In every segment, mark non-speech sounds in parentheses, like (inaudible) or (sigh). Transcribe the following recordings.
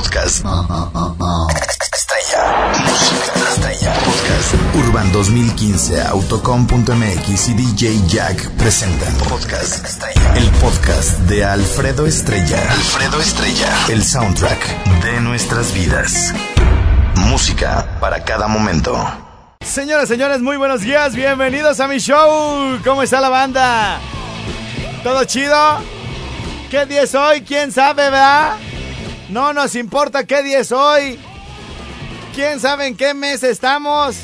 Podcast. Estrella. Música estrella. Podcast. Urban 2015, Autocom.mx y DJ Jack presentan Podcast Estrella. El podcast de Alfredo Estrella. Alfredo Estrella. El soundtrack de nuestras vidas. Música para cada momento. Señoras, señores, muy buenos días. Bienvenidos a mi show. ¿Cómo está la banda? ¿Todo chido? ¿Qué día es hoy? ¿Quién sabe, verdad? No nos importa qué día es hoy. ¿Quién sabe en qué mes estamos?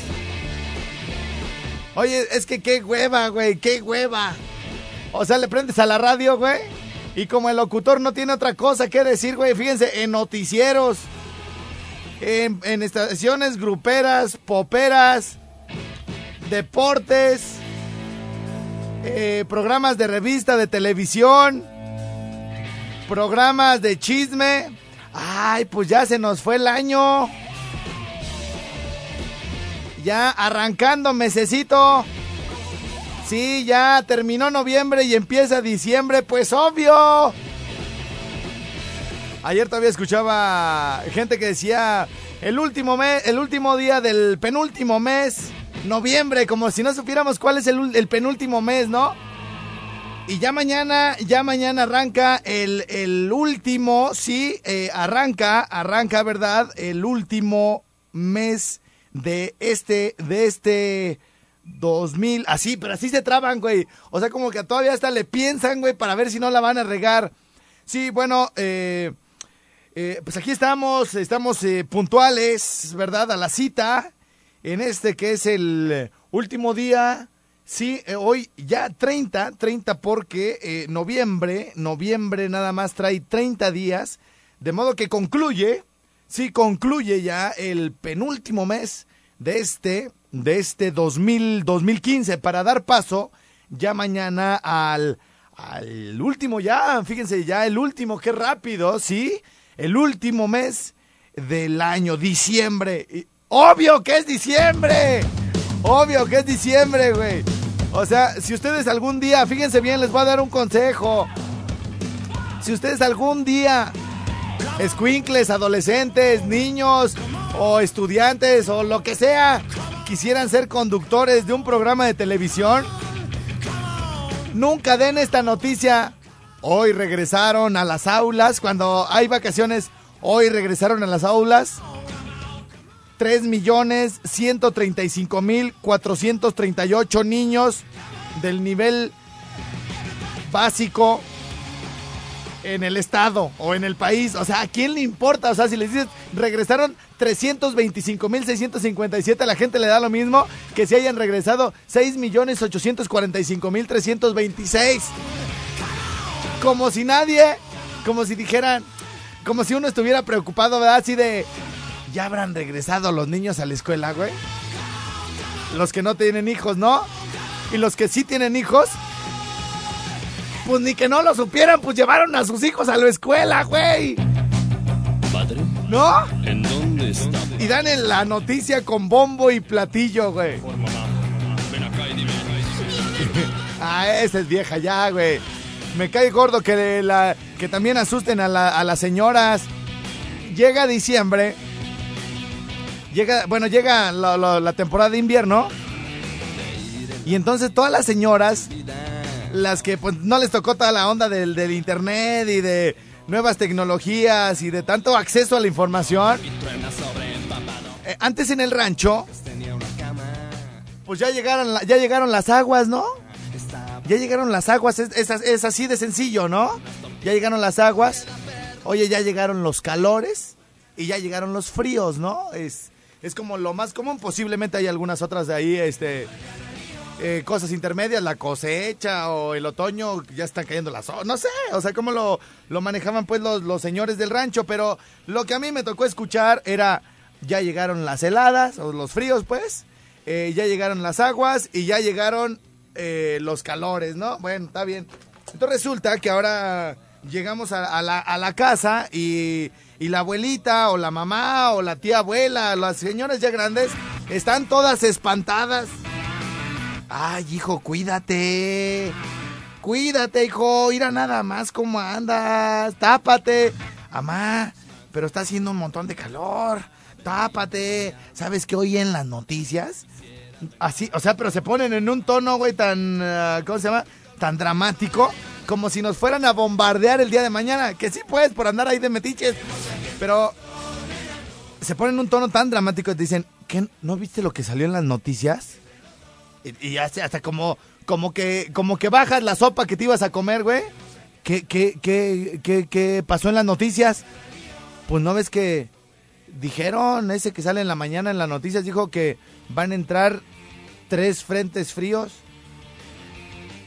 Oye, es que qué hueva, güey, qué hueva. O sea, le prendes a la radio, güey. Y como el locutor no tiene otra cosa que decir, güey, fíjense, en noticieros, en, estaciones gruperas, poperas, deportes, eh, programas de revista, de televisión, programas de chisme. Ay, pues ya se nos fue el año. Ya arrancando mesecito. Sí, ya terminó noviembre y empieza diciembre, pues obvio. Ayer todavía escuchaba gente que decía el último mes, el último día del penúltimo mes, noviembre, como si no supiéramos cuál es el, el penúltimo mes, ¿no? Y ya mañana, ya mañana arranca el, el último, sí, eh, arranca, arranca, ¿verdad? El último mes de este, de este 2000, así, pero así se traban, güey. O sea, como que todavía hasta le piensan, güey, para ver si no la van a regar. Sí, bueno, eh, eh, pues aquí estamos, estamos puntuales, ¿verdad? A la cita, en este que es el último día Sí, eh, hoy ya 30, 30 porque eh, noviembre, noviembre nada más trae 30 días, de modo que concluye, sí, concluye ya el penúltimo mes de este, de este 2000, 2015 para dar paso ya mañana al, al último ya, fíjense ya el último, qué rápido, sí, el último mes del año, diciembre. Obvio que es diciembre. Obvio que es diciembre, güey. O sea, si ustedes algún día, fíjense bien, les voy a dar un consejo. Si ustedes algún día, escuincles, adolescentes, niños o estudiantes o lo que sea, quisieran ser conductores de un programa de televisión, nunca den esta noticia. Hoy regresaron a las aulas, cuando hay vacaciones, hoy regresaron a las aulas. 3 millones 135 mil 438 niños del nivel básico en el estado o en el país. O sea, ¿a quién le importa? O sea, si les dices, regresaron 325 mil 657, a la gente le da lo mismo que si hayan regresado 6 millones 845 mil 326. Como si nadie, como si dijeran, como si uno estuviera preocupado, ¿verdad? Así de, ya habrán regresado los niños a la escuela, güey. Los que no tienen hijos, ¿no? Y los que sí tienen hijos, pues ni que no lo supieran, pues llevaron a sus hijos a la escuela, güey. Padre, ¿No? ¿en dónde está? Y dan en la noticia con bombo y platillo, güey. Ven acá y dime. (laughs) Ah, esa es vieja ya, güey. Me cae gordo que, la, que también asusten a, la- a las señoras. Llega diciembre. Bueno, llega la, la- la temporada de invierno. Y entonces todas las señoras, las que pues no les tocó toda la onda del, internet y de nuevas tecnologías y de tanto acceso a la información. eh, antes en el rancho, pues ya llegaron, ya llegaron las aguas, ¿no? Ya llegaron las aguas, es- es así de sencillo, ¿no? Ya llegaron las aguas, oye, ya llegaron los calores y ya llegaron los fríos, ¿no? Es, es como lo más común, posiblemente hay algunas otras de ahí, este, eh, cosas intermedias, la cosecha o el otoño, ya están cayendo las no sé, o sea, cómo lo, lo manejaban pues los, los señores del rancho, pero lo que a mí me tocó escuchar era, ya llegaron las heladas, o los fríos pues, eh, ya llegaron las aguas y ya llegaron eh, los calores, ¿no? Bueno, está bien. Entonces resulta que ahora llegamos a, la casa y, y la abuelita o la mamá o la tía abuela, las señoras ya grandes, están todas espantadas. Ay, hijo, cuídate. Cuídate, hijo. Mira nada más cómo andas. Tápate. Amá, pero está haciendo un montón de calor. Tápate. ¿Sabes qué hoy en las noticias? Así, o sea, pero se ponen en un tono, güey, tan, ah, ¿cómo se llama? Tan dramático, como si nos fueran a bombardear el día de mañana. Que sí, pues, por andar ahí de metiches. Pero se ponen en un tono tan dramático y te dicen, ¿qué? ¿No viste lo que salió en las noticias? Y, y hasta, hasta como, como, que, como que bajas la sopa que te ibas a comer, güey. ¿Qué, qué, qué, qué, qué pasó en las noticias? Pues no ves que dijeron, ese que sale en la mañana en las noticias, dijo que van a entrar tres frentes fríos.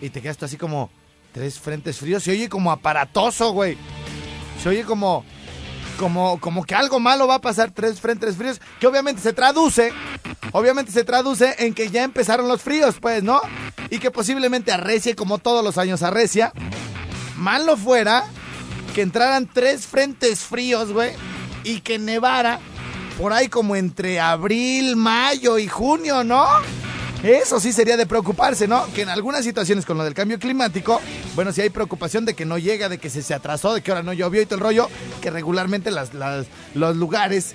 Y te quedas tú así como, tres frentes fríos. Se oye como aparatoso, güey. Se oye como, como, como que algo malo va a pasar, tres frentes fríos. Que obviamente se traduce, obviamente se traduce en que ya empezaron los fríos, pues, ¿no? Y que posiblemente arrecie como todos los años arrecia. Malo fuera que entraran tres frentes fríos, güey, y que nevara por ahí como entre abril, mayo y junio, ¿no? Eso sí sería de preocuparse, ¿no? Que en algunas situaciones con lo del cambio climático, bueno, si hay preocupación de que no llega, de que se, se atrasó, de que ahora no llovió y todo el rollo, que regularmente las, los lugares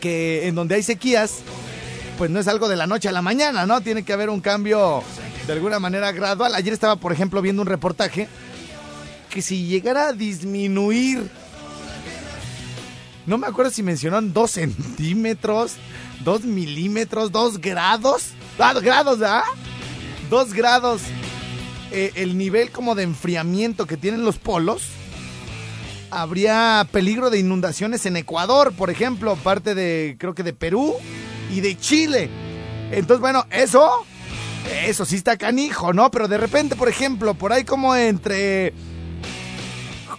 que en donde hay sequías, pues no es algo de la noche a la mañana, ¿no? Tiene que haber un cambio de alguna manera gradual. Ayer estaba, por ejemplo, viendo un reportaje que si llegara a disminuir, no me acuerdo si mencionaron dos (laughs) centímetros, dos milímetros, dos grados, ah, grados, ¿ah? Dos grados, eh, el nivel como de enfriamiento que tienen los polos, habría peligro de inundaciones en Ecuador, por ejemplo, parte de, creo que de Perú y de Chile. Entonces, bueno, eso, eso sí está canijo, ¿no? Pero de repente, por ejemplo, por ahí como entre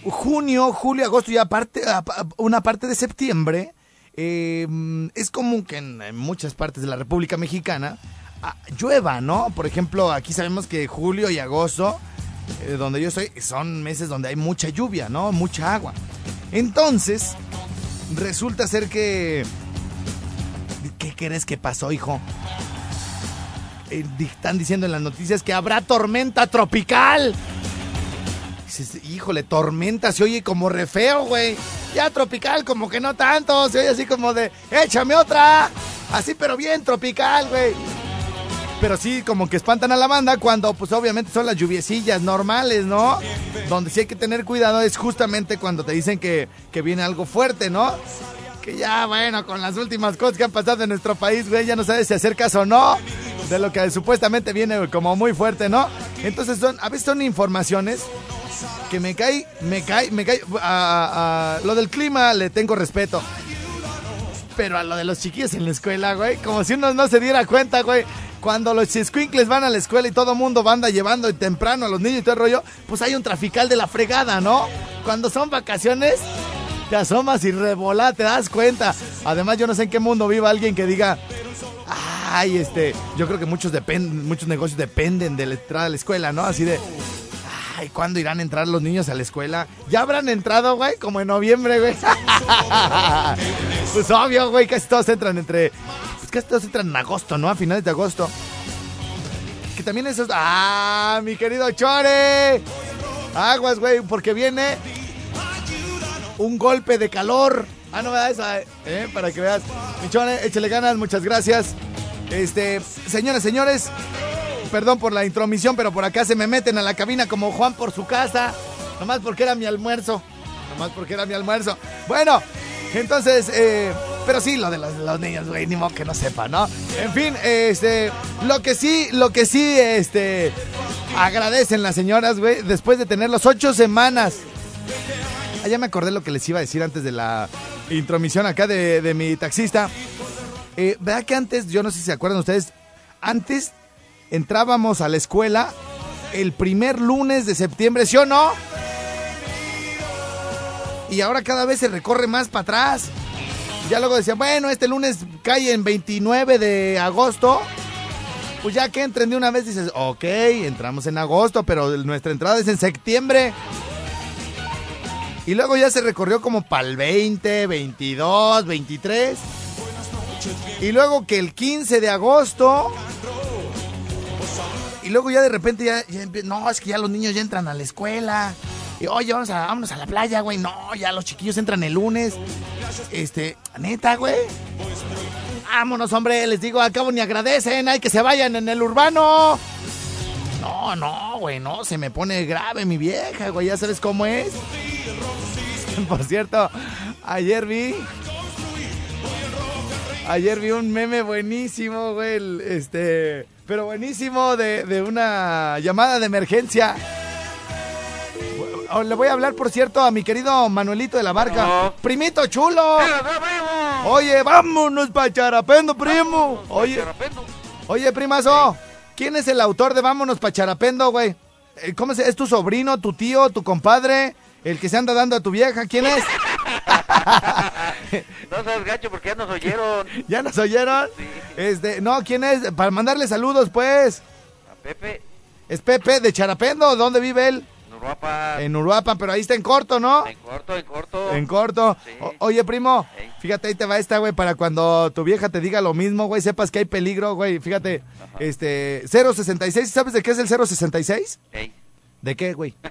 junio, julio, agosto y aparte, apa- una parte de septiembre, eh, es común que en, muchas partes de la República Mexicana llueva, ¿no? Por ejemplo, aquí sabemos que julio y agosto, eh, donde yo estoy, son meses donde hay mucha lluvia, ¿no? Mucha agua. Entonces, resulta ser que... ¿Qué crees que pasó, hijo? Eh, están diciendo en las noticias que habrá tormenta tropical. Híjole, tormenta se oye como re feo, güey. Ya tropical, como que no tanto. Se oye así como de, échame otra. Así, pero bien tropical, güey. Pero sí, como que espantan a la banda cuando, pues obviamente son las lluviecillas normales, ¿no? Donde sí hay que tener cuidado es justamente cuando te dicen que, que viene algo fuerte, ¿no? Que ya, bueno, con las últimas cosas que han pasado en nuestro país, güey, ya no sabes si hacer caso o no. De lo que supuestamente viene como muy fuerte, ¿no? Entonces son, a veces son informaciones que me cae, me cae, me cae. A, a- lo del clima le tengo respeto. Pero a lo de los chiquillos en la escuela, güey, como si uno no se diera cuenta, güey. Cuando los squinkles van a la escuela y todo mundo anda llevando temprano a los niños y todo el rollo, pues hay un trafical de la fregada, ¿no? Cuando son vacaciones, te asomas y revolá, te das cuenta. Además, yo no sé en qué mundo viva alguien que diga, ay, este, yo creo que muchos dependen, muchos negocios dependen de la entrada a la escuela, ¿no? Así de, ay, ¿cuándo irán a entrar los niños a la escuela? Ya habrán entrado, güey, como en noviembre, güey. (laughs) pues obvio, güey, casi todos entran entre, pues casi todos entran en agosto, ¿no? A finales de agosto. Que también esos, ah, mi querido Chore. Aguas, güey, porque viene un golpe de calor. Ah, no me da esa, eh, para que veas. Michone, échale ganas, muchas gracias. Este, señores, señores, perdón por la intromisión, pero por acá se me meten a la cabina como Juan por su casa. Nomás porque era mi almuerzo. Nomás porque era mi almuerzo. Bueno, entonces, eh, pero sí, lo de los, los niños, güey, ni modo que no sepa, ¿no? En fin, este, lo que sí, lo que sí, este, agradecen las señoras, güey, después de tenerlos ocho semanas Ah, ya me acordé lo que les iba a decir antes de la intromisión acá de, de mi taxista. Eh, ¿Verdad que antes, yo no sé si se acuerdan ustedes, antes entrábamos a la escuela el primer lunes de septiembre, ¿sí o no? Y ahora cada vez se recorre más para atrás. Ya luego decían, bueno, este lunes cae en 29 de agosto. Pues ya que entren de una vez dices, ok, entramos en agosto, pero nuestra entrada es en septiembre. Y luego ya se recorrió como para el 20, 22, 23. Y luego que el 15 de agosto. Y luego ya de repente ya, ya no, es que ya los niños ya entran a la escuela. Oye, vamos a, vámonos a la playa, güey. No, ya los chiquillos entran el lunes. Este, neta, güey. Vámonos, hombre, les digo, al cabo ni agradecen, hay que se vayan en el urbano. No, no, güey, no, se me pone grave mi vieja, güey, ya sabes cómo es. (laughs) Por cierto, ayer vi. Ayer vi un meme buenísimo, güey, este, pero buenísimo de, de una llamada de emergencia. Oh, Le voy a hablar, por cierto, a mi querido Manuelito de la Barca. No. Primito chulo. Oye, vámonos pa' Charapendo, primo. Oye, oye, primazo. ¿Quién es el autor de Vámonos pa' Charapendo, güey? Eh, ¿Cómo se, es tu sobrino, tu tío, tu compadre? El que se anda dando a tu vieja, ¿quién es? (laughs) No seas gacho porque ya nos oyeron. (laughs) ¿Ya nos oyeron? Sí. Este, no, ¿quién es? Para mandarle saludos, pues. A Pepe, Es Pepe de Charapendo, ¿dónde vive él? Nuruapa. En Uruapan, pero ahí está en corto, ¿no? En corto, en corto. En corto. Sí. Oye, primo, fíjate, ahí te va esta, güey, para cuando tu vieja te diga lo mismo, güey, sepas que hay peligro, güey. Fíjate, este, 066, ¿sabes de qué es el 066? Ey. ¿De qué, güey? (laughs)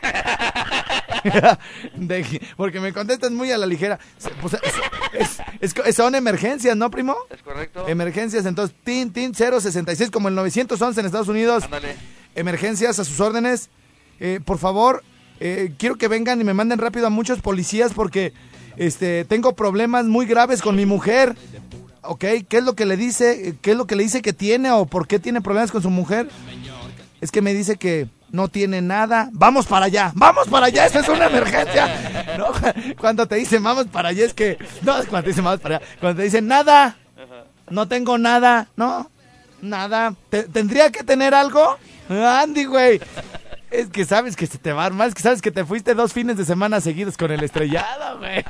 De- porque me contestas muy a la ligera. Pues, es- es- es- son emergencias, ¿no, primo? ¿Es correcto? Emergencias, entonces, tin, tin, 066, como el 911 en Estados Unidos. Ándale. Emergencias a sus órdenes. Eh, por favor, eh, quiero que vengan y me manden rápido a muchos policías porque este, tengo problemas muy graves con mi mujer. ¿Ok? ¿Qué es lo que le dice? ¿Qué es lo que le dice que tiene o por qué tiene problemas con su mujer? Es que me dice que no tiene nada. Vamos para allá, vamos para allá, esto es una emergencia. (laughs) No, cuando te dicen vamos para allá es que... No, cuando te dicen vamos para allá. Cuando te dicen nada, no tengo nada, no, nada. Te- ¿Tendría que tener algo? Andy, güey. Es que sabes que se te va a armar, es que sabes que te fuiste dos fines de semana seguidos con el estrellado, güey.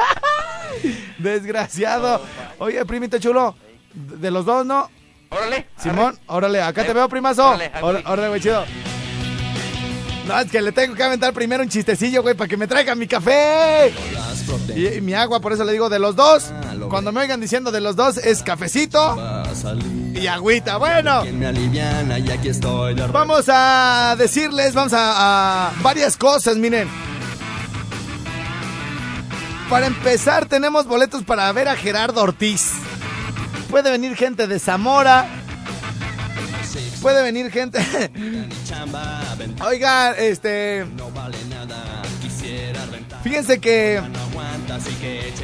(laughs) Desgraciado. Oye, primito chulo, de los dos, ¿no? Órale. Simón, órale, acá te veo, primazo. Órale, güey, chido. No, es que le tengo que aventar primero un chistecillo, güey, para que me traiga mi café. Y, mi agua, por eso le digo de los dos. Cuando me oigan diciendo de los dos, es cafecito y agüita. Bueno, vamos a decirles, vamos a varias cosas, miren. Para empezar, tenemos boletos para ver a Gerardo Ortiz. Puede venir gente de Zamora. Puede venir gente. (laughs) Oigan, este. no vale nada. Quisiera rentar, Fíjense que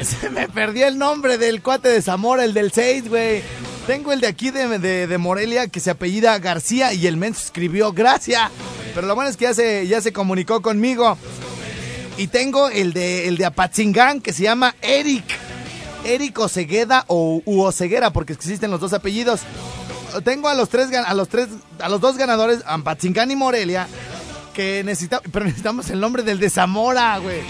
(laughs) se me perdió el nombre del cuate de Zamora, el del 6, güey. Tengo el de aquí de, de- de Morelia que se apellida García y el menso escribió Gracia. Pero lo bueno es que ya se, ya se comunicó conmigo. Y tengo el de, el de Apatzingán que se llama Eric. Eric Osegueda o u Oseguera, porque existen los dos apellidos. Tengo a los tres, a los tres, a los dos ganadores, Apatzingán y Morelia, que necesitamos, pero (laughs) necesitamos el nombre del de Zamora, güey.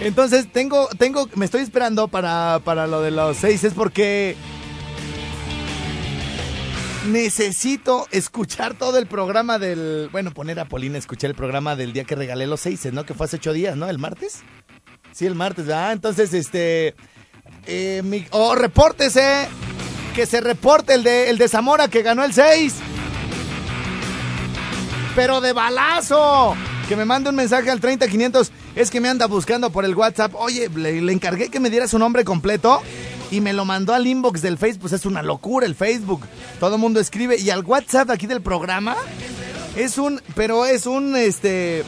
Entonces tengo, tengo, me estoy esperando para, para lo de los seis, es porque necesito escuchar todo el programa del, bueno, poner a Polina a escuchar el programa del día que regalé los seis, ¿no? Que fue hace ocho días, ¿no? ¿El martes? Sí, el martes, ah, entonces, este, eh, mi, oh, repórtese, que se reporte el de, el de Zamora que ganó el 6 pero de balazo. Que me mande un mensaje al 30500. Es que me anda buscando por el WhatsApp. Oye, le, encargué que me diera su nombre completo. Y me lo mandó al inbox del Facebook. Pues es una locura el Facebook. Todo mundo escribe. Y al WhatsApp aquí del programa. Es un. Pero es un. Este.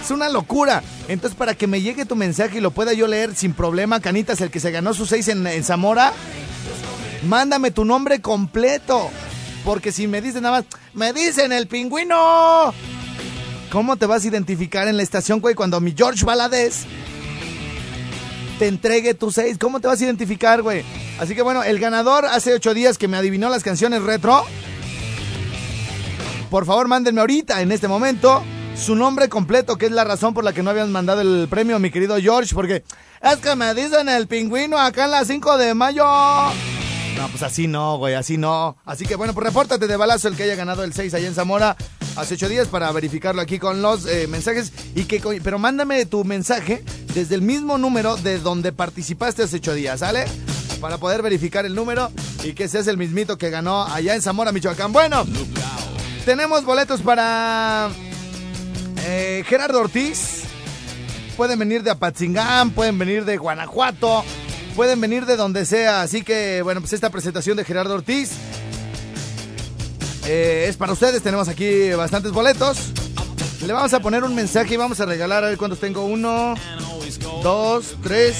Es una locura. Entonces, para que me llegue tu mensaje y lo pueda yo leer sin problema, Canitas, el que se ganó seis en, en Zamora, mándame tu nombre completo. Porque si me dicen nada más, me dicen el pingüino. ¿Cómo te vas a identificar en la estación, güey, cuando mi George Valadez te entregue tu seis? ¿Cómo te vas a identificar, güey? Así que bueno, el ganador hace ocho días que me adivinó las canciones retro. Por favor, mándenme ahorita, en este momento, su nombre completo, que es la razón por la que no habían mandado el premio, mi querido George, porque es que me dicen el pingüino acá en la 5 de mayo. No, pues así no, güey, así no. Así que bueno, pues repórtate de balazo el que haya ganado el 6 allá en Zamora hace ocho días para verificarlo aquí con los eh, mensajes. y que Pero mándame tu mensaje desde el mismo número de donde participaste hace ocho días, ¿sale? Para poder verificar el número y que seas el mismito que ganó allá en Zamora, Michoacán. Bueno, tenemos boletos para Eh, Gerardo Ortiz. Pueden venir de Apatzingán, pueden venir de Guanajuato, pueden venir de donde sea. Así que, bueno, pues esta presentación de Gerardo Ortiz eh, es para ustedes. Tenemos aquí bastantes boletos. Le vamos a poner un mensaje y vamos a regalar, a ver cuántos tengo. Uno, dos, tres,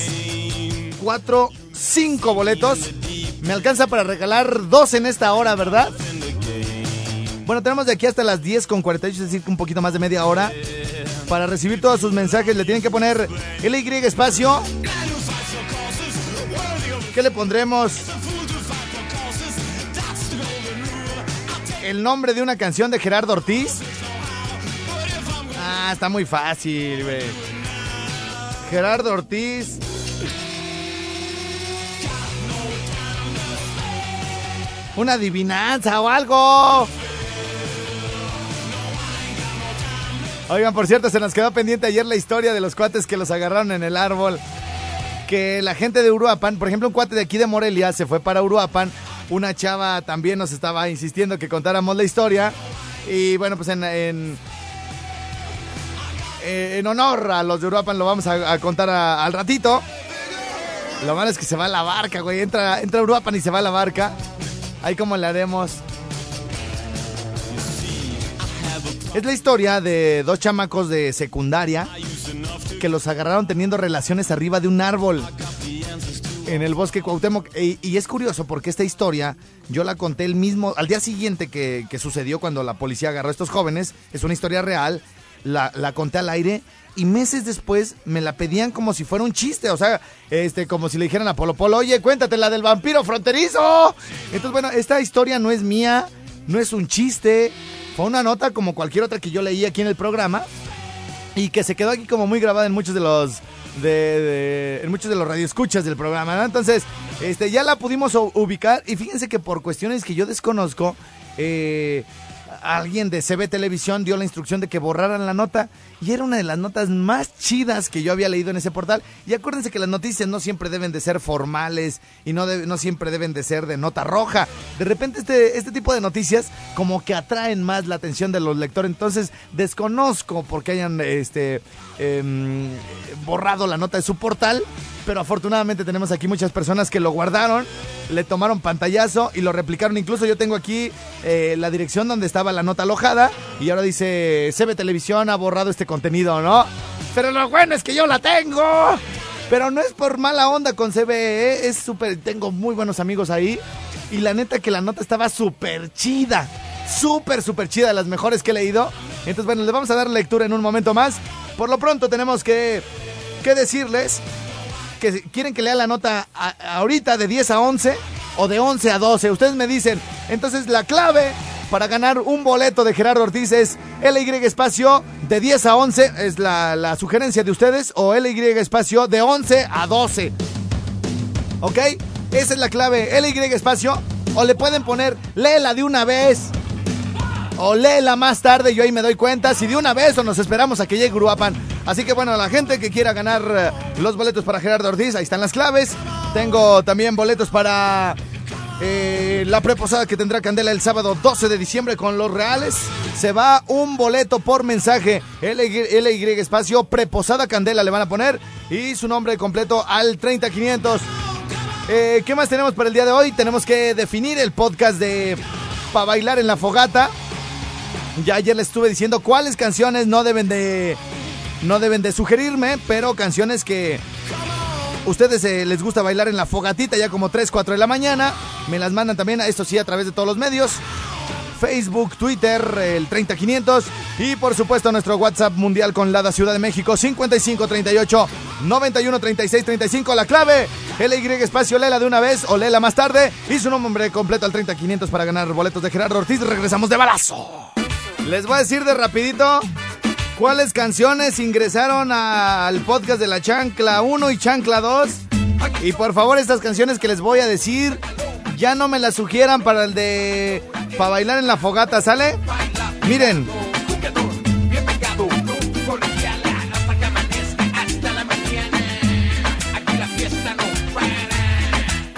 cuatro, cinco boletos. Me alcanza para regalar dos en esta hora, ¿verdad? Bueno, tenemos de aquí hasta las 10 con 48, es decir, un poquito más de media hora. Para recibir todos sus mensajes le tienen que poner LY espacio. ¿Qué le pondremos? El nombre de una canción de Gerardo Ortiz. Ah, está muy fácil, güey. Gerardo Ortiz. Una adivinanza o algo. Oigan, por cierto, se nos quedó pendiente ayer la historia de los cuates que los agarraron en el árbol. Que la gente de Uruapan, por ejemplo, un cuate de aquí de Morelia se fue para Uruapan. Una chava también nos estaba insistiendo que contáramos la historia. Y bueno, pues en, en, eh, honor a los de Uruapan lo vamos a, a contar a- al ratito. Lo malo es que se va la barca, güey. Entra, entra Uruapan y se va la barca. Ahí como le haremos. Es la historia de dos chamacos de secundaria que los agarraron teniendo relaciones arriba de un árbol en el bosque Cuauhtémoc. Y, es curioso porque esta historia yo la conté el mismo, al día siguiente que, sucedió cuando la policía agarró a estos jóvenes. Es una historia real. La, la conté al aire y meses después me la pedían como si fuera un chiste. O sea, este, como si le dijeran a Polo Polo, oye, cuéntate la del vampiro fronterizo. Entonces, bueno, esta historia no es mía, no es un chiste. Fue una nota como cualquier otra que yo leí aquí en el programa y que se quedó aquí como muy grabada en muchos de los de, en muchos de los radioescuchas del programa. Entonces, este ya la pudimos ubicar y fíjense que por cuestiones que yo desconozco, eh, alguien de CB Televisión dio la instrucción de que borraran la nota y era una de las notas más chidas que yo había leído en ese portal. Y acuérdense que las noticias no siempre deben de ser formales y no, no siempre deben de ser de nota roja. De repente este, este tipo de noticias como que atraen más la atención de los lectores. Entonces desconozco por qué hayan este, em, borrado la nota de su portal. Pero afortunadamente tenemos aquí muchas personas que lo guardaron, le tomaron pantallazo y lo replicaron. Incluso yo tengo aquí eh, la dirección donde estaba la nota alojada y ahora dice CB Televisión ha borrado este contenido, ¿no? Pero lo bueno es que yo la tengo. Pero no es por mala onda con CBE, ¿eh? es súper, tengo muy buenos amigos ahí. Y la neta que la nota estaba súper chida. Súper, súper chida, de las mejores que he leído. Entonces, bueno, le vamos a dar lectura en un momento más. Por lo pronto tenemos que, que decirles que quieren que lea la nota a- ahorita de 10 a 11 o de 11 a 12. Ustedes me dicen. Entonces la clave para ganar un boleto de Gerardo Ortiz es LY espacio de 10 a 11. Es la, la sugerencia de ustedes. O LY espacio de 11 a 12. ¿Ok? Esa es la clave. LY espacio. O le pueden poner léela de una vez. O léela más tarde, yo ahí me doy cuenta si de una vez o nos esperamos a que llegue Uruapan. Así que bueno, la gente que quiera ganar eh, los boletos para Gerardo Ortiz, ahí están las claves. Tengo también boletos para eh, la preposada que tendrá Candela el sábado 12 de diciembre con los reales. Se va un boleto por mensaje. LY, LY espacio, preposada Candela le van a poner. Y su nombre completo al 30500. Eh, ¿Qué más tenemos para el día de hoy? Tenemos que definir el podcast de para bailar en la fogata. Ya ayer les estuve diciendo cuáles canciones no deben de no deben de sugerirme, pero canciones que ustedes eh, les gusta bailar en la fogatita ya como 3, 4 de la mañana, me las mandan también, esto sí, a través de todos los medios. Facebook, Twitter, el 30500 y por supuesto nuestro WhatsApp mundial con Lada Ciudad de México 5538 91 36 35 la clave LY espacio Lela de una vez o Lela más tarde. Y su nombre completo al 30500 para ganar boletos de Gerardo Ortiz. Regresamos de balazo. Les voy a decir de rapidito cuáles canciones ingresaron al podcast de la Chancla 1 y Chancla 2 y por favor estas canciones que les voy a decir ya no me las sugieran para el de para bailar en la fogata, ¿sale? Miren.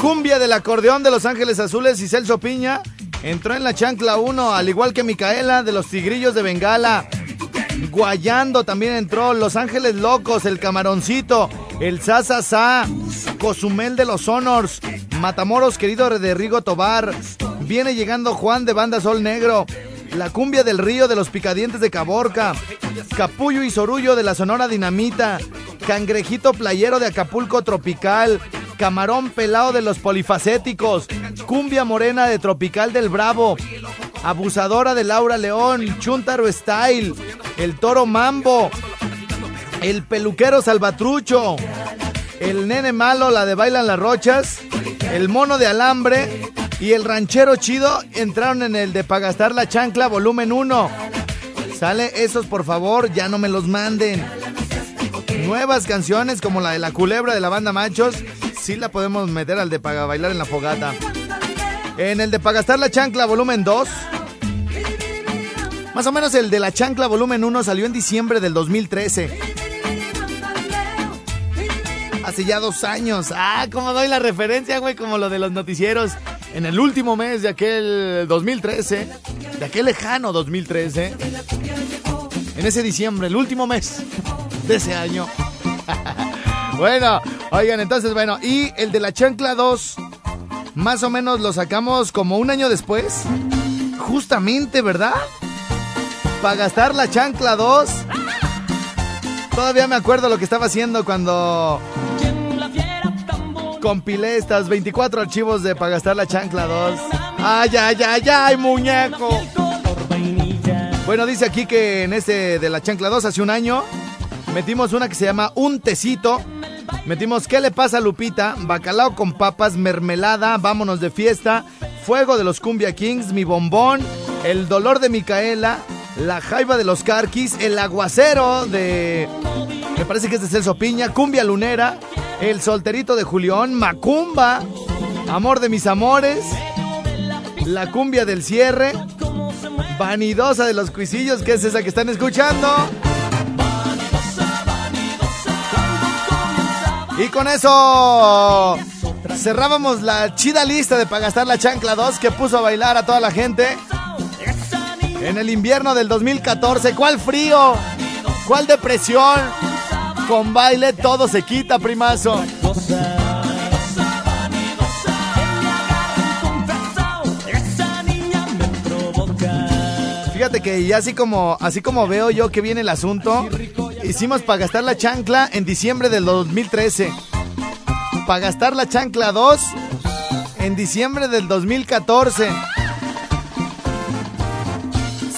Cumbia del acordeón de Los Ángeles Azules y Celso Piña entró en la chancla 1, al igual que Micaela de los Tigrillos de Bengala. Guayando también entró. Los Ángeles Locos, el Camaroncito, el Sasa Sa, Cozumel de los Honors, Matamoros querido de Rigo Tobar. Viene llegando Juan de Banda Sol Negro. La cumbia del río de los picadientes de Caborca. Capullo y Sorullo de la Sonora Dinamita. Cangrejito playero de Acapulco Tropical. Camarón pelado de los polifacéticos. Cumbia morena de Tropical del Bravo. Abusadora de Laura León. Chuntaro Style. El toro Mambo. El peluquero Salvatrucho. El nene malo, la de Bailan las Rochas. El mono de alambre. Y el ranchero chido entraron en el de Pagastar la Chancla, volumen 1. Sale esos, por favor, ya no me los manden. Nuevas canciones como la de la culebra de la banda Machos, sí la podemos meter al de Paga Bailar en la Fogata. En el de Pagastar la Chancla, volumen 2. Más o menos el de la Chancla, volumen 1, salió en diciembre del 2013. Hace ya dos años. Ah, como doy la referencia, güey, como lo de los noticieros en el último mes de aquel 2013, de aquel lejano 2013, en ese diciembre, el último mes de ese año. (laughs) bueno, oigan, entonces, bueno, y el de la chancla 2, más o menos lo sacamos como un año después, justamente, ¿verdad? Para gastar la chancla 2. Todavía me acuerdo lo que estaba haciendo cuando compilé estas 24 archivos de para gastar la chancla 2. Ay, ay, ay, ay, muñeco. Bueno, dice aquí que en este de la chancla 2 hace un año metimos una que se llama Un Tecito. Metimos ¿Qué le pasa a Lupita? Bacalao con papas, mermelada, vámonos de fiesta, Fuego de los Cumbia Kings, Mi Bombón, El Dolor de Micaela, La Jaiba de los Carquis, El Aguacero de... Me parece que es de Celso Piña, Cumbia Lunera, El Solterito de Julián, Macumba, Amor de mis amores, La Cumbia del Cierre, Vanidosa de los Cuisillos, que es esa que están escuchando. Y con eso cerrábamos la chida lista de para gastar la chancla 2 que puso a bailar a toda la gente en el invierno del 2014. ¿Cuál frío? ¿Cuál depresión? Con baile todo se quita, primazo. Fíjate que ya así como, así como veo yo que viene el asunto, hicimos para gastar la chancla en diciembre del 2013. Para gastar la chancla 2 en diciembre del 2014.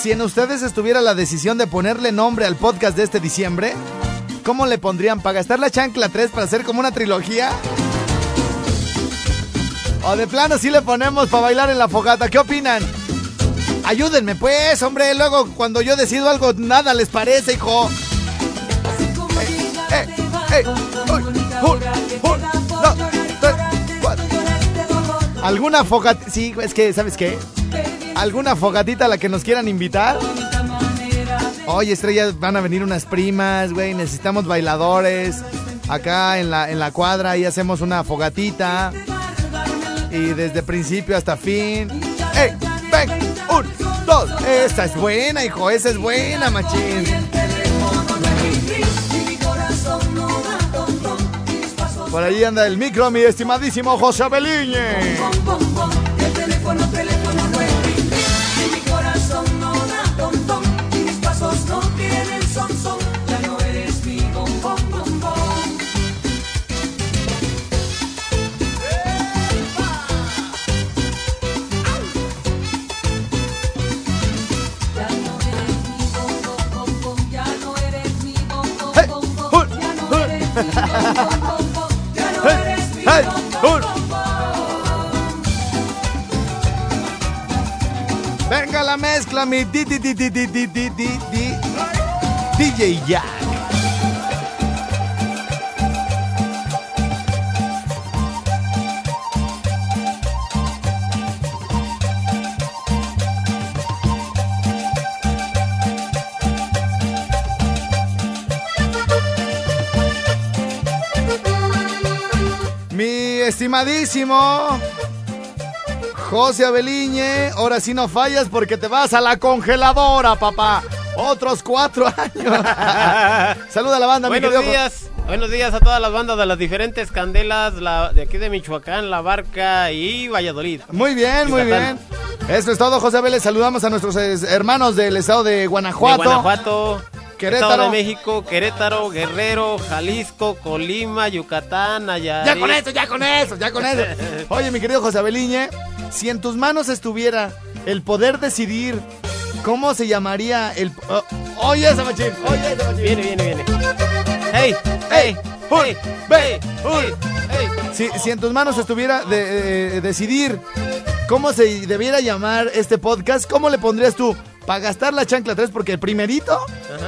Si en ustedes estuviera la decisión de ponerle nombre al podcast de este diciembre, ¿cómo le pondrían? ¿Para gastar la chancla 3 para hacer como una trilogía? O de plano sí le ponemos para bailar en la fogata. ¿Qué opinan? Ayúdenme pues, hombre. Luego cuando yo decido algo, nada les parece, hijo. Eh, eh. ¿Alguna fogatita? Sí, es que, ¿sabes qué? ¿Alguna fogatita a la que nos quieran invitar? Oye, estrellas, van a venir unas primas, güey. Necesitamos bailadores. Acá en la, en la cuadra y hacemos una fogatita. Y desde principio hasta fin. ¡Ey! ¡Ven! ¡Un! ¡Dos! Esta es buena, hijo. Esa es buena, machín. Por ahí anda el micro, mi estimadísimo José Beliñe. El teléfono, teléfono no es. Y mi corazón no da tom, tom. Y mis pasos no tienen son, son. Ya no eres mi bombón, bombón. Ya no eres un. Venga la mezcla, mi di, di, di, di, di, di, di, di. DJ Jazz. Estimadísimo José Abeliñe, ahora sí no fallas porque te vas a la congeladora, papá. otros cuatro (laughs) años. Saluda a la banda, mi Buenos querido. días, buenos días a todas las bandas de las diferentes candelas la, de aquí de Michoacán, La Barca y Valladolid. Muy bien, muy bien. Eso es todo, José Vélez. Saludamos a nuestros eh, hermanos del estado de Guanajuato. De Guanajuato, Querétaro. Estado de México, Querétaro, Guerrero, Jalisco, Colima, Yucatán, Nayarit. Ya con eso, ya con eso, ya con eso. (laughs) Oye, mi querido José Beliñe, si en tus manos estuviera el poder decidir cómo se llamaría el... oh, oye, machín, oye, machín. Viene, viene, viene. ¡Hey! ¡Hey! ¡Uy! ¡Hey! ¡Ve! ¡Hey! ¡Hey! Si, si en tus manos estuviera de, eh, decidir cómo se debiera llamar este podcast, ¿cómo le pondrías tú? Para gastar la chancla 3, porque el primerito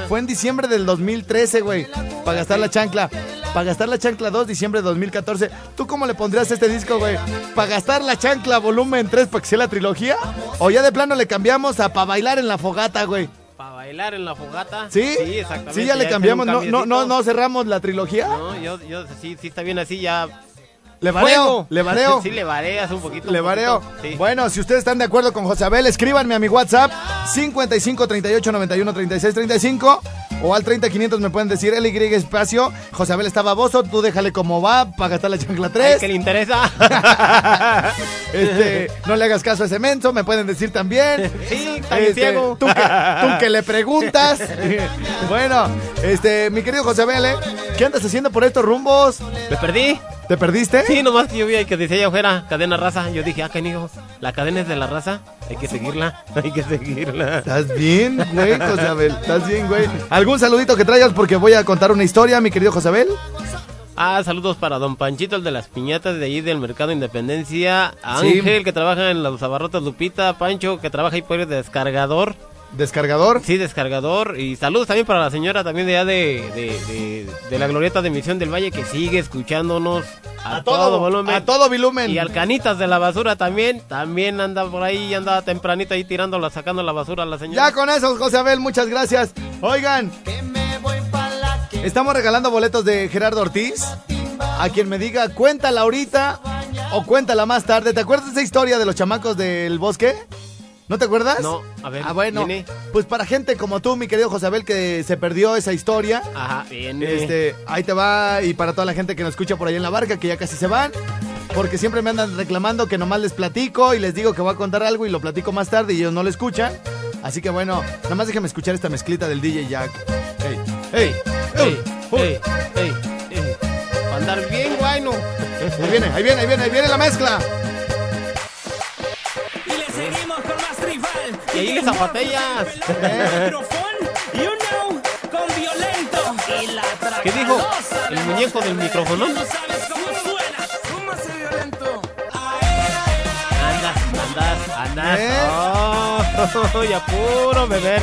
fue en diciembre del 2013, güey. Para gastar la chancla. Para gastar la chancla 2, diciembre de 2014. ¿Tú cómo le pondrías este disco, güey? ¿Para gastar la chancla volumen 3 para que sea la trilogía? ¿O ya de plano le cambiamos a para bailar en la fogata, güey? ¿Para bailar en la fogata? ¿Sí? Sí, exactamente. Sí, ya le cambiamos. No, no, no, no cerramos la trilogía. No, yo, yo, sí, sí está bien así, ya. Le vareo, le vareo. Sí, le vareas un poquito. Le un vareo. poquito, sí. Bueno, si ustedes están de acuerdo con José Abel, escríbanme a mi WhatsApp 55 38 91 36 35 o al 30 500 me pueden decir el Y espacio. José Abel está baboso, tú déjale como va para gastar la chancla Ay, 3. que le interesa. (laughs) este, no le hagas caso a ese menso, me pueden decir también. Sí, bien Este, ciego. Tú que, tú que le preguntas. (laughs) bueno, este, mi querido José Abel, ¿eh? ¿qué andas haciendo por estos rumbos? ¿Me perdí? ¿Te perdiste? Sí, nomás que yo vi ahí que decía allá afuera, cadena raza. Yo dije, ah, canijo, la cadena es de la raza. Hay que seguirla, (laughs) hay que seguirla. ¿Estás bien, güey, (laughs) Josabel? ¿Estás bien, güey? ¿Algún saludito que traigas? Porque voy a contar una historia, mi querido Josabel. Ah, saludos para don Panchito, el de las piñatas de allí del Mercado Independencia. A Sí. Ángel, que trabaja en los abarrotes Lupita. Pancho, que trabaja ahí por el descargador. Descargador. Sí, descargador. Y saludos también para la señora también de allá de, de, de, de la glorieta de Misión del Valle, que sigue escuchándonos a, todo, volumen. A todo volumen. Y al Canitas de la basura también, también anda por ahí, anda tempranito ahí tirándola, sacando la basura a la señora. Ya con eso, José Abel, muchas gracias. Oigan, estamos regalando boletos de Gerardo Ortiz. A quien me diga, cuéntala ahorita o cuéntala más tarde. ¿Te acuerdas de esa historia de los chamacos del bosque? ¿No te acuerdas? No, a ver, Ah, bueno, viene. pues para gente como tú, mi querido José Abel, que se perdió esa historia. Ajá, viene. Este, ahí te va y para toda la gente que nos escucha por ahí en la barca, que ya casi se van, porque siempre me andan reclamando que nomás les platico y les digo que voy a contar algo y lo platico más tarde y ellos no lo escuchan. Así que bueno, nada más déjame escuchar esta mezclita del DJ Jack. Hey, hey, Ey, uy. ey, ey, ey. Pa' andar bien, guayno. Ahí viene, ahí viene, ahí viene, ahí viene la mezcla. Y le seguimos. Y ahí les zapatillas. ¿Qué dijo? El muñeco del micrófono. Andas, andas, andas. ¿Eh? Oh, (laughs) y a puro beber.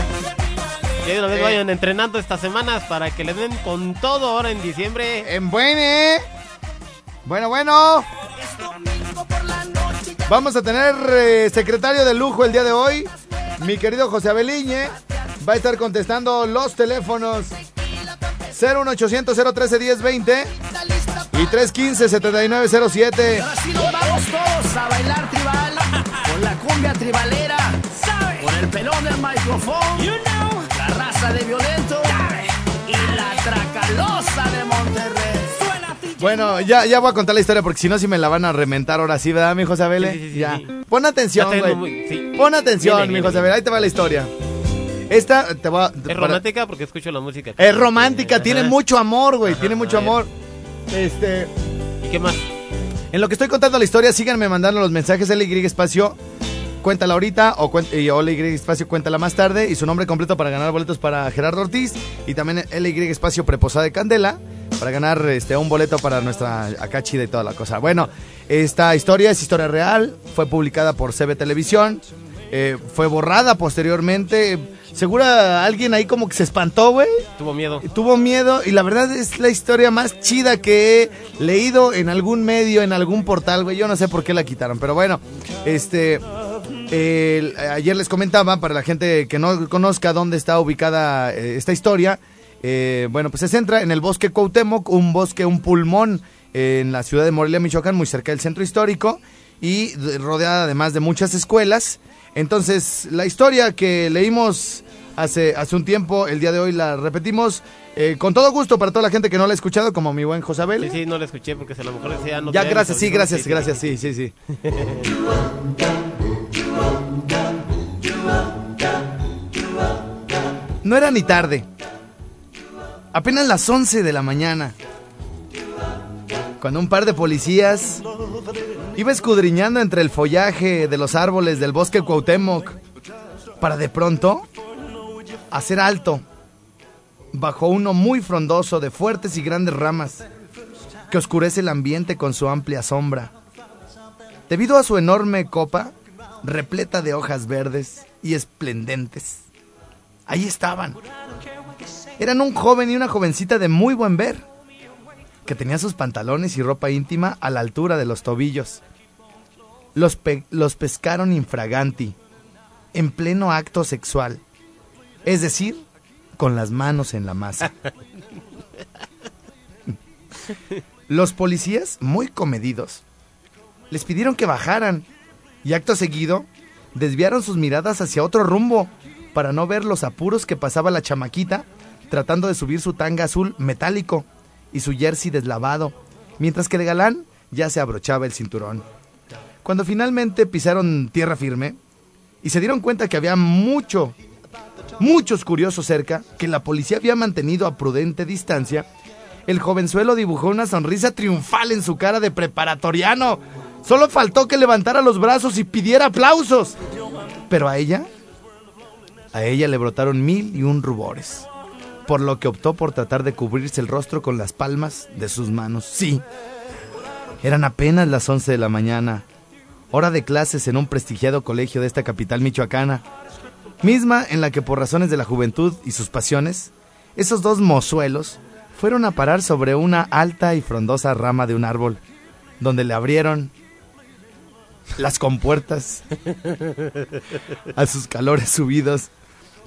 Que de una vez Eh. vayan entrenando estas semanas para que le den con todo ahora en diciembre. En buene. Bueno, bueno. Vamos a tener eh, secretario de lujo el día de hoy. Mi querido José Abeliñe va a estar contestando los teléfonos 01800 013 1020 y 315 7907. Ahora sí nos vamos todos a bailar tribal. Con la cumbia tribalera. Con el pelón del micrófono. You know. La raza de violento. Y la tracalosa de Bueno, ya, ya voy a contar la historia porque si no, si me la van a reventar ahora sí, ¿verdad, mi José Abele? Sí, sí, sí, ya. Pon atención, güey. muy- sí. Pon atención, Viene, mi viene, José viene. Abele. Ahí te va la historia. Esta te va. Es para- romántica porque escucho la música. Es romántica, tiene Ajá. mucho amor, güey. Tiene mucho amor. Este. ¿Y qué más? En lo que estoy contando la historia, síganme mandando los mensajes LY espacio. Cuéntala ahorita o, y o LY espacio cuéntala más tarde y su nombre completo para ganar boletos para Gerardo Ortiz y también LY espacio preposada de Candela para ganar este un boleto para nuestra acá chida y toda la cosa. Bueno, esta historia es historia real, fue publicada por CB Televisión, eh, fue borrada posteriormente. Segura alguien ahí como que se espantó, güey. Tuvo miedo. Tuvo miedo y la verdad es la historia más chida que he leído en algún medio, en algún portal, güey. Yo no sé por qué la quitaron, pero bueno, este... ayer les comentaba, para la gente que no conozca dónde está ubicada eh, esta historia, eh, bueno, pues se centra en el bosque Cuauhtémoc, un bosque, un pulmón en la ciudad de Morelia, Michoacán, muy cerca del centro histórico y de- rodeada además de muchas escuelas. Entonces, la historia que leímos hace, hace un tiempo. El día de hoy la repetimos eh, con todo gusto para toda la gente que no la ha escuchado, como mi buen Josabel. Sí, sí, no la escuché porque a lo mejor decía no ya, gracias, sí, gracias, gracias, sí, sí, sí. (laughs) No era ni tarde. Apenas las 11 de la mañana. Cuando un par de policías iba escudriñando entre el follaje de los árboles del bosque Cuauhtémoc para de pronto hacer alto bajo uno muy frondoso de fuertes y grandes ramas que oscurece el ambiente con su amplia sombra. Debido a su enorme copa, repleta de hojas verdes y esplendentes. Ahí estaban. Eran un joven y una jovencita de muy buen ver, que tenía sus pantalones y ropa íntima a la altura de los tobillos. Los, pe- los pescaron infraganti, en pleno acto sexual, es decir, con las manos en la masa. (laughs) Los policías, muy comedidos, les pidieron que bajaran y acto seguido desviaron sus miradas hacia otro rumbo para no ver los apuros que pasaba la chamaquita tratando de subir su tanga azul metálico y su jersey deslavado, mientras que el galán ya se abrochaba el cinturón. Cuando finalmente pisaron tierra firme y se dieron cuenta que había mucho, muchos curiosos cerca, que la policía había mantenido a prudente distancia, el jovenzuelo dibujó una sonrisa triunfal en su cara de preparatoriano. Solo faltó que levantara los brazos y pidiera aplausos. Pero a ella, a ella le brotaron mil y un rubores, por lo que optó por tratar de cubrirse el rostro con las palmas de sus manos. Sí, eran apenas las 11 de la mañana, hora de clases en un prestigiado colegio de esta capital michoacana, misma en la que por razones de la juventud y sus pasiones, esos dos mozuelos fueron a parar sobre una alta y frondosa rama de un árbol, donde le abrieron las compuertas a sus calores subidos,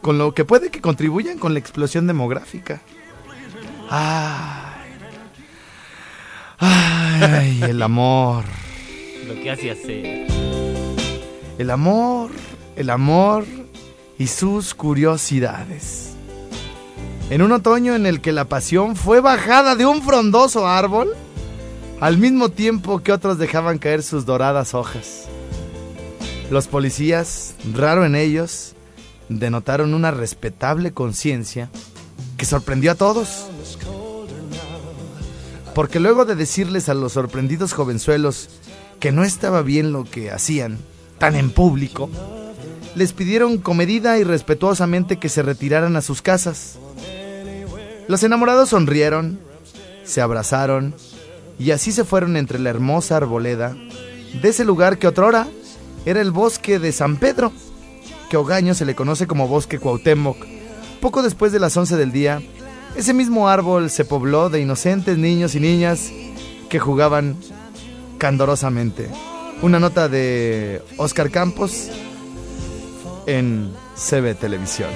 con lo que puede que contribuyan con la explosión demográfica. Ay, ay, el amor, Lo que hace hacer. el amor, el amor y sus curiosidades. En un otoño en el que la pasión fue bajada de un frondoso árbol, al mismo tiempo que otros dejaban caer sus doradas hojas. Los policías, raro en ellos, denotaron una respetable conciencia que sorprendió a todos. Porque luego de decirles a los sorprendidos jovenzuelos que no estaba bien lo que hacían, tan en público, les pidieron comedida y respetuosamente que se retiraran a sus casas. Los enamorados sonrieron, se abrazaron y así se fueron entre la hermosa arboleda de ese lugar que otrora era el bosque de San Pedro, que se le conoce como bosque Cuauhtémoc. Poco después de las 11 del día, ese mismo árbol se pobló de inocentes niños y niñas que jugaban candorosamente. Una nota de Oscar Campos en CB Televisión.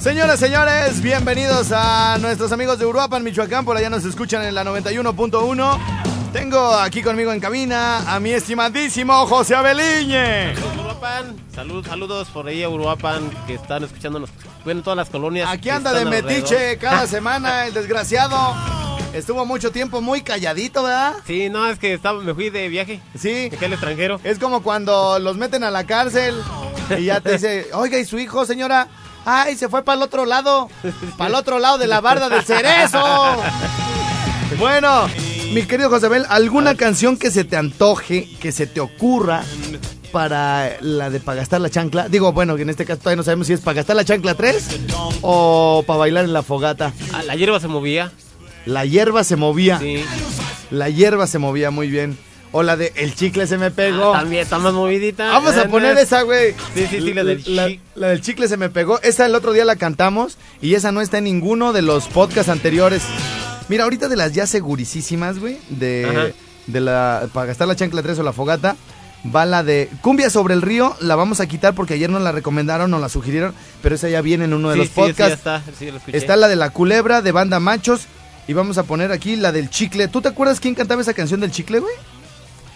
Señoras, señores, bienvenidos a nuestros amigos de Uruapan, Michoacán. Por allá nos escuchan en la 91.1. Tengo aquí conmigo en cabina a mi estimadísimo José Abeliñe. Salud, saludos por ahí a Uruapan que están escuchándonos. Bueno, en todas las colonias. Aquí anda de metiche alrededor. (laughs) cada semana, el desgraciado. Estuvo mucho tiempo muy calladito, ¿verdad? Sí, no, es que estaba, me fui de viaje. Sí. Acá al extranjero. Es como cuando los meten a la cárcel y ya te dice, oiga, ¿y su hijo, señora? Ay, se fue para el otro lado, para el otro lado de la barda del cerezo. (laughs) Bueno, mi querido Josabel, ¿alguna canción que se te antoje, que se te ocurra para la de para gastar la chancla? Digo, bueno, que en este caso todavía no sabemos si es para gastar la chancla 3 o para bailar en la fogata. Ah, la hierba se movía. La hierba se movía, Sí. la hierba se movía muy bien. O la de el chicle se me pegó. Ah, también está más movidita. Vamos a poner esa, güey. Sí, sí, sí, la del la del chicle se me pegó. Esa el otro día la cantamos y esa no está en ninguno de los podcasts anteriores. Mira, ahorita de las ya segurísimas, güey, de, Ajá. de la para gastar la chancla 3 o la fogata, va la de Cumbia sobre el río, la vamos a quitar porque ayer nos la recomendaron, nos la sugirieron, pero esa ya viene en uno de Sí, los sí, sí, ya podcasts. está, sí, lo escuché. Está la de la culebra de banda machos y vamos a poner aquí la del chicle. ¿Tú te acuerdas quién cantaba esa canción del chicle, güey?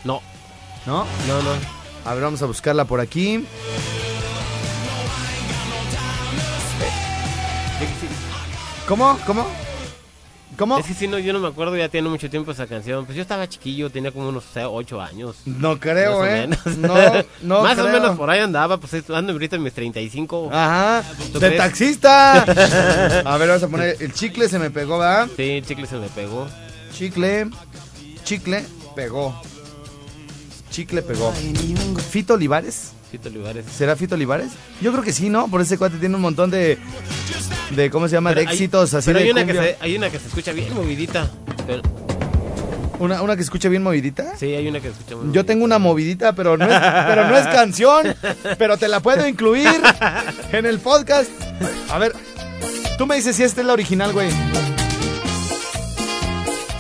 No, ¿No? no, no. A ver, vamos a buscarla por aquí. ¿Cómo? ¿Cómo? ¿Cómo? Es que sí, no, yo no me acuerdo, ya tiene mucho tiempo esa canción. Pues yo estaba chiquillo, tenía como unos 8 años. No creo, más o ¿eh? menos. No, (laughs) no Más o menos por ahí andaba, pues ando ahorita en mis 35. Ajá, ¿Tú de crees? taxista. (laughs) A ver, vamos a poner el chicle se me pegó, ¿verdad? Sí, el chicle se me pegó. Chicle, chicle, pegó. Chicle pegó. Fito Olivares. Fito Olivares. ¿Será Fito Olivares? Yo creo que sí, ¿no? Por ese cuate tiene un montón de. de ¿Cómo se llama? Pero de hay- éxitos así pero de hay una, que se, hay una que se escucha bien movidita. Pero- Una, una que escucha bien movidita. sí, hay una que se escucha muy Yo tengo una movidita, pero no, es, pero no es canción. Pero te la puedo incluir en el podcast. A ver, tú me dices si esta es la original, güey.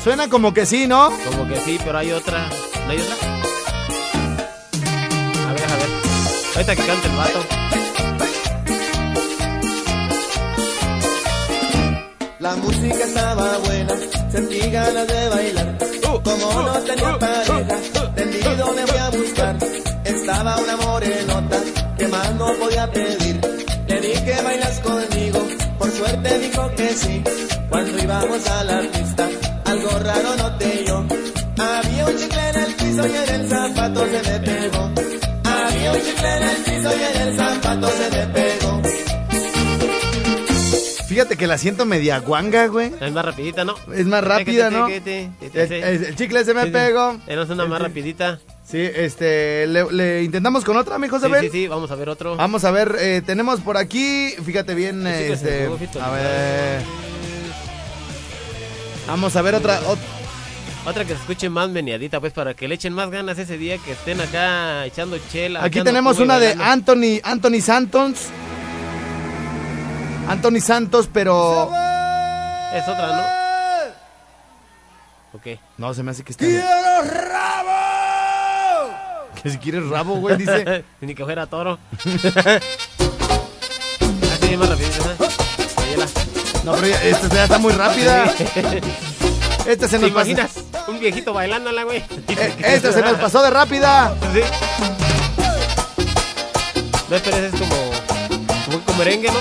Suena como que sí, ¿no? Como que sí, pero hay otra. ¿No hay otra? Ahorita que cante el vato. La música estaba buena, sentí ganas de bailar. Como no tenía pareja, tendido me voy a buscar. Estaba una morenota que más no podía pedir. Le dije bailas conmigo, por suerte dijo que sí. Cuando íbamos a la pista, algo raro noté yo. Había un chicle en el piso y en el zapato se me pegó. Un chicle en el piso y en el zapato se me pegó. Fíjate que la siento media guanga, güey. Es más rapidita, ¿no? Es más rápida, ¿no? Sí, El, el chicle se me sí. pegó. Era una más rapidita. Sí, este, le, le intentamos con otra, mi José Sí, sí, sí, vamos a ver otro. Vamos a ver, eh, tenemos por aquí, fíjate bien, este, a ver, vamos a ver otra, ot- Otra que se escuche más meneadita, pues para que le echen más ganas ese día que estén acá echando chela. aquí tenemos una de. Anthony, Anthony Santos, Anthony Santos, pero, Es otra, ¿no? Ok. no, se me hace que está, (laughs) que si quieres rabo, güey, dice, (laughs) Ni que fuera toro. (laughs) Así más rapidito, ¿eh? Óyela. no, pero ya- esta ya está muy rápida, esta se ¿Te nos pasó, imaginas? Un viejito bailándola, güey. eh, esta se nos pasó de rápida, Sí. No, pero es como, como, merengue, ¿no?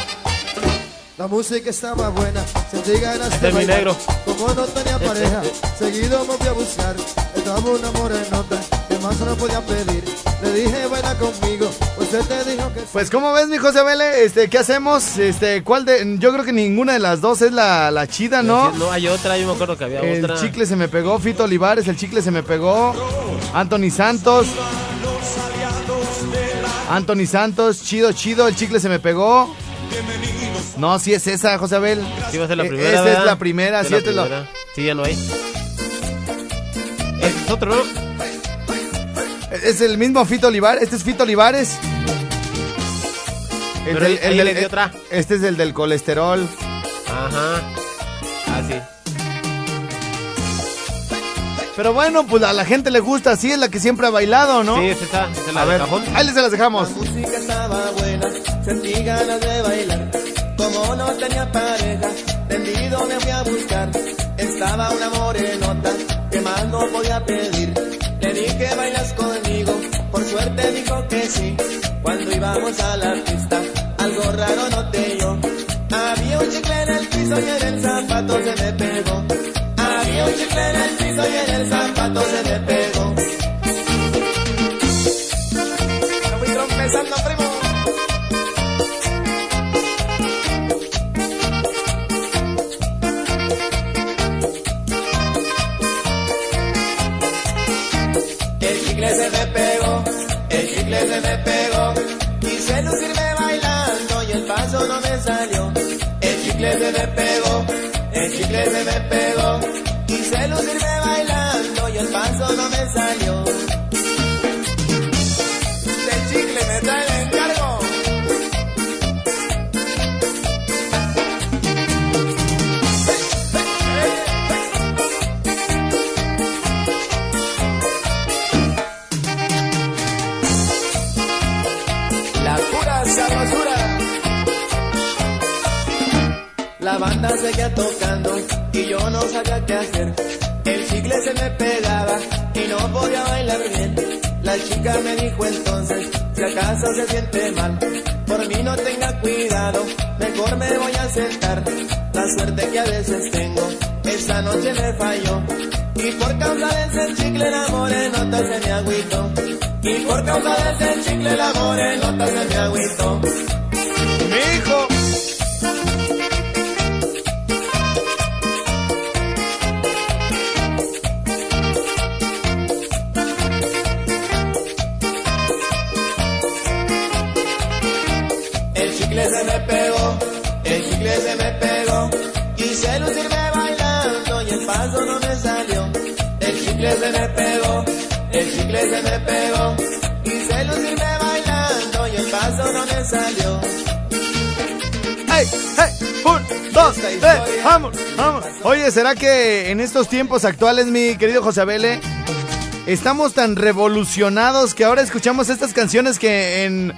La música estaba buena, sentí ganas Este de mi bailar. negro. Como no tenía pareja, seguido me fui a buscar. Estaba una morenota que más no podía pedir. Le dije, baila conmigo, pues él te dijo que sí. Pues, ¿cómo ves, mi José Vele? Este, ¿qué hacemos? Este, ¿cuál de...? Yo creo que ninguna de las dos es la, la chida, ¿no? No, hay otra, yo me acuerdo que había El otra. chicle se me pegó, Fito Olivares, el chicle se me pegó. Anthony Santos. Anthony Santos, chido, chido, el chicle se me pegó. No, sí es esa, José Abel. Sí, va a ser la Eh, primera. Esa ¿verdad? es la primera, sí, la esta es la-. Sí, ya no hay. Este es otro, ¿no? Es el mismo Fito Olivares, este es Fito Olivares. El Pero del- el del- le di otra. Este es el del colesterol. Ajá. Ah, sí. Pero bueno, pues a la gente le gusta, así es la que siempre ha bailado, ¿no? Sí, es esa. esa es la A de ver, cajón. ahí les se las dejamos. La música estaba buena, sentí ganas de bailar. Como no tenía pareja, tendido me fui a buscar. Estaba una morenota que más no podía pedir. Le dije bailas conmigo, por suerte dijo que sí. Cuando íbamos a la pista, algo raro noté yo. Había un chicle en el piso y en el zapato se me pegó. Había un chicle en el piso y en el zapato se me pegó. Chicle se me pegó. Quise lucirme bailando y el paso no me salió. Banda seguía tocando y yo no sabía qué hacer. El chicle se me pegaba y no podía bailar bien. La chica me dijo entonces, Si acaso se siente mal, por mí no tenga cuidado, mejor me voy a sentar. La suerte que a veces tengo, esa noche me falló. Y por causa de ese chicle la morenota se me agüitó. Y por causa de ese chicle la morenota se me agüitó. Se me pegó. Quise lucirme bailando y el paso no me salió. ¡Hey! ¡Hey! ¡Un, dos, tres! ¡Vamos! ¡Vamos! Oye, ¿será que en estos tiempos actuales, mi querido José Abele, estamos tan revolucionados que ahora escuchamos estas canciones que en.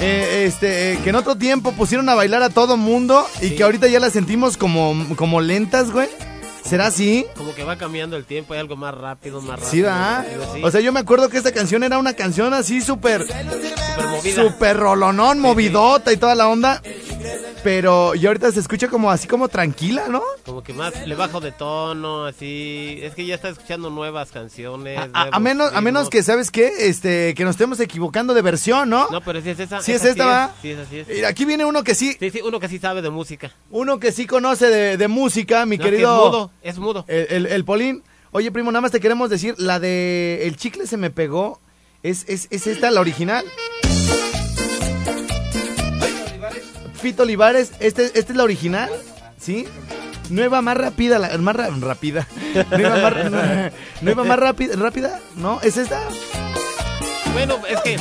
eh, este, eh, que en otro tiempo pusieron a bailar a todo mundo y Sí. que ahorita ya las sentimos como, como lentas, güey. ¿Será así? Como que va cambiando el tiempo, hay algo más rápido, más rápido. Sí, sí. O sea, yo me acuerdo que esta canción era una canción así súper, súper rolonón, movidota y toda la onda. Pero y ahorita se escucha como así como tranquila, ¿no? Como que más le bajo de tono, así. Es que ya está escuchando nuevas canciones. A, menos, a menos que, ¿sabes qué? Este, que nos estemos equivocando de versión, ¿no? No, pero sí es esa. Sí es esa esta, ¿va? Sí, es así es. Mira, aquí viene uno que sí, Sí, sí, uno que sí sabe de música. uno que sí conoce de, de música, mi No, que querido. es mudo, es mudo. El, el, el Polín. Oye, primo, nada más te queremos decir, la de El chicle se me pegó. Es, es, es esta la original. Fito Olivares, este, esta es la original, ¿sí? Iba más rápida, la, más ra- rápida. (laughs) No iba más, iba más rápida, rápida, ¿no? ¿Es esta? Bueno, es que. ¡Ey!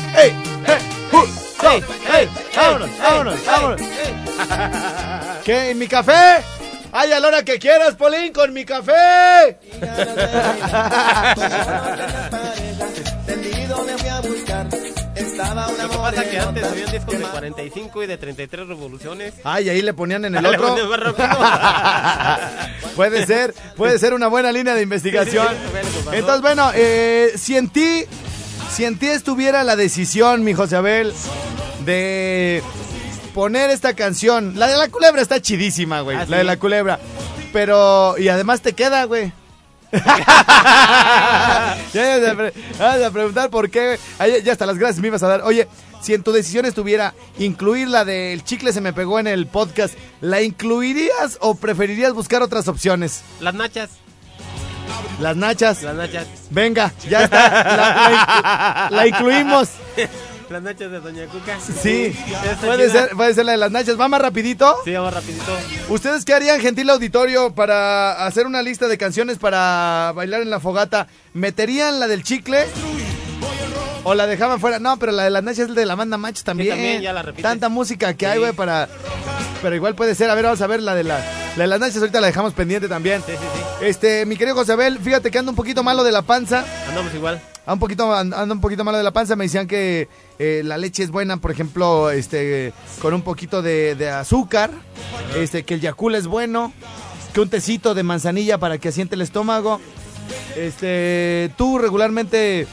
¡Ey! ¡Uh! ¡Ey! ¡Ey! ¡Vámonos! ey, ¡Vámonos! ¡Vámonos! ey. (laughs) ¿Qué? ¿En mi café? ¡Ay, a la hora que quieras, Polín, con mi café! Estaba una Lo que pasa que antes habían discos que de ma- 45 y de 33 revoluciones. Ay, ahí le ponían en el (laughs) Le otro. ponían más rápido. (laughs) puede ser, puede ser una buena línea de investigación. Sí, sí, sí, bueno, pasó. Entonces, bueno, eh, si en ti, si en ti estuviera la decisión, mi José Abel, de poner esta canción, la de la culebra está chidísima, güey, Ah, la de ¿sí? la culebra, pero y además te queda, güey. (laughs) ya ibas a, preguntar por qué. ya hasta las gracias me ibas a dar. Oye, si en tu decisión estuviera incluir la del chicle se me pegó en el podcast, ¿la incluirías o preferirías buscar otras opciones? Las nachas. Las nachas. Las nachas. Venga, ya está. La, la inclu- la incluimos. (laughs) Las nachas de Doña Cuca. Sí, (laughs) puede ser, puede ser la de las nachas. Va más rapidito. Sí, vamos rapidito. ¿Ustedes qué harían, gentil auditorio, para hacer una lista de canciones para bailar en la fogata? ¿Meterían la del chicle? ¿O la dejaban fuera? No, pero la de las nachas es de la banda match también. también, ya la repites. Tanta música que hay, güey, para... Pero igual puede ser. A ver, vamos a ver la de, la, la de las nachas. Ahorita la dejamos pendiente también. Sí, sí, sí. Este, mi querido Josabel, fíjate que ando un poquito malo de la panza. Andamos igual. Ando un poquito, un poquito malo de la panza. Me decían que eh, la leche es buena, por ejemplo, este, con un poquito de, de azúcar. Este, que el Yakul es bueno. Que un tecito de manzanilla para que asiente el estómago. Este, tú regularmente,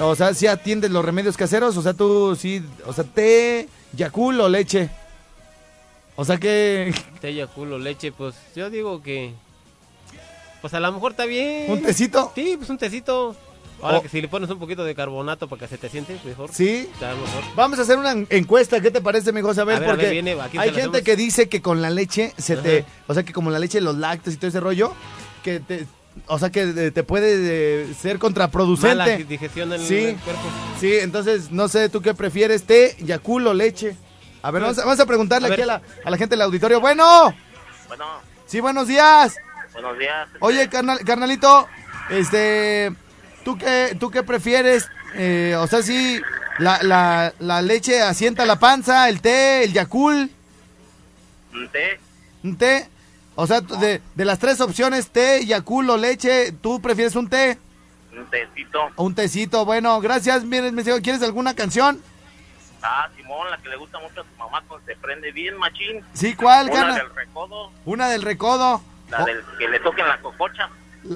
o sea, si atiendes los remedios caseros, o sea, tú sí, o sea, té, Yakul o leche. O sea que (laughs) Tella, culo, leche, pues yo digo que. Pues a lo mejor está bien. un tecito, Sí, pues un tecito. Ahora O- que si le pones un poquito de carbonato para que se te siente mejor. sí. Está mejor. Vamos a hacer una encuesta, ¿qué te parece, mi José? A ver, a ver, Porque viene, aquí hay gente hacemos. que dice que con la leche se te, o sea, que como la leche, los lácteos y todo ese rollo, que te, o sea, que te puede ser Mala contraproducente. digestión en Sí. el cuerpo. Sí, entonces, no sé, ¿tú qué prefieres, té, Yakul o leche? A ver, vamos a, vamos a preguntarle A aquí a la, a la gente del auditorio. Bueno, Bueno, sí, buenos días. buenos días. Oye, carnal, carnalito, este, ¿tú qué, tú qué prefieres? Eh, o sea, sí, la, la, la leche asienta la panza, el té, el Yakul, ¿Un té? un té. O sea, de, de las tres opciones, té, Yakul o leche, ¿tú prefieres un té ¿Un tecito? un tecito? Bueno, gracias. Miren, me ¿quieres alguna canción? Ah, Simón, la que le gusta mucho a tu mamá cuando se prende bien, machín. Sí, ¿cuál, Una del recodo, Una del recodo. la Oh, del que le toquen la cococha.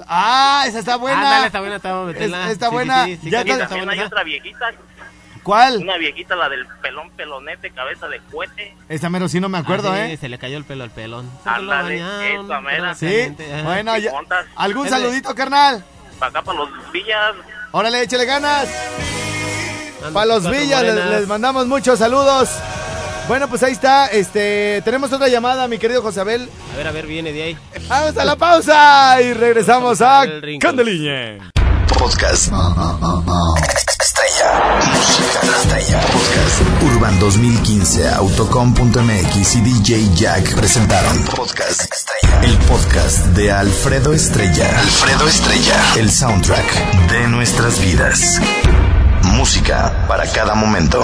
Ah, esa está buena. Ándale, está buena, está buena, Es- está Sí, buena. sí, sí, Ya está- está También buena hay otra viejita, ¿Cuál? Una viejita, la del pelón pelonete, cabeza de cohete. Esa mero sí no me acuerdo, Ah, sí, ¿eh? Se le cayó el pelo al pelón. Ándale, esa mera. Sí. Bueno, ya-. ¿algún saludito, carnal? Para acá, para los villas. Órale, échale ganas. Anda, Para los villas les mandamos muchos saludos. Bueno, pues ahí está. Este, tenemos otra llamada, mi querido José Abel. A ver, a ver, viene de ahí. Vamos a la pausa y regresamos a. Candeliña. Podcast. Estrella. Música estrella. Podcast. Urban 2015, Autocom.mx y DJ Jack presentaron Podcast Estrella. El podcast de Alfredo Estrella. Alfredo Estrella. El soundtrack de nuestras vidas. Música para cada momento.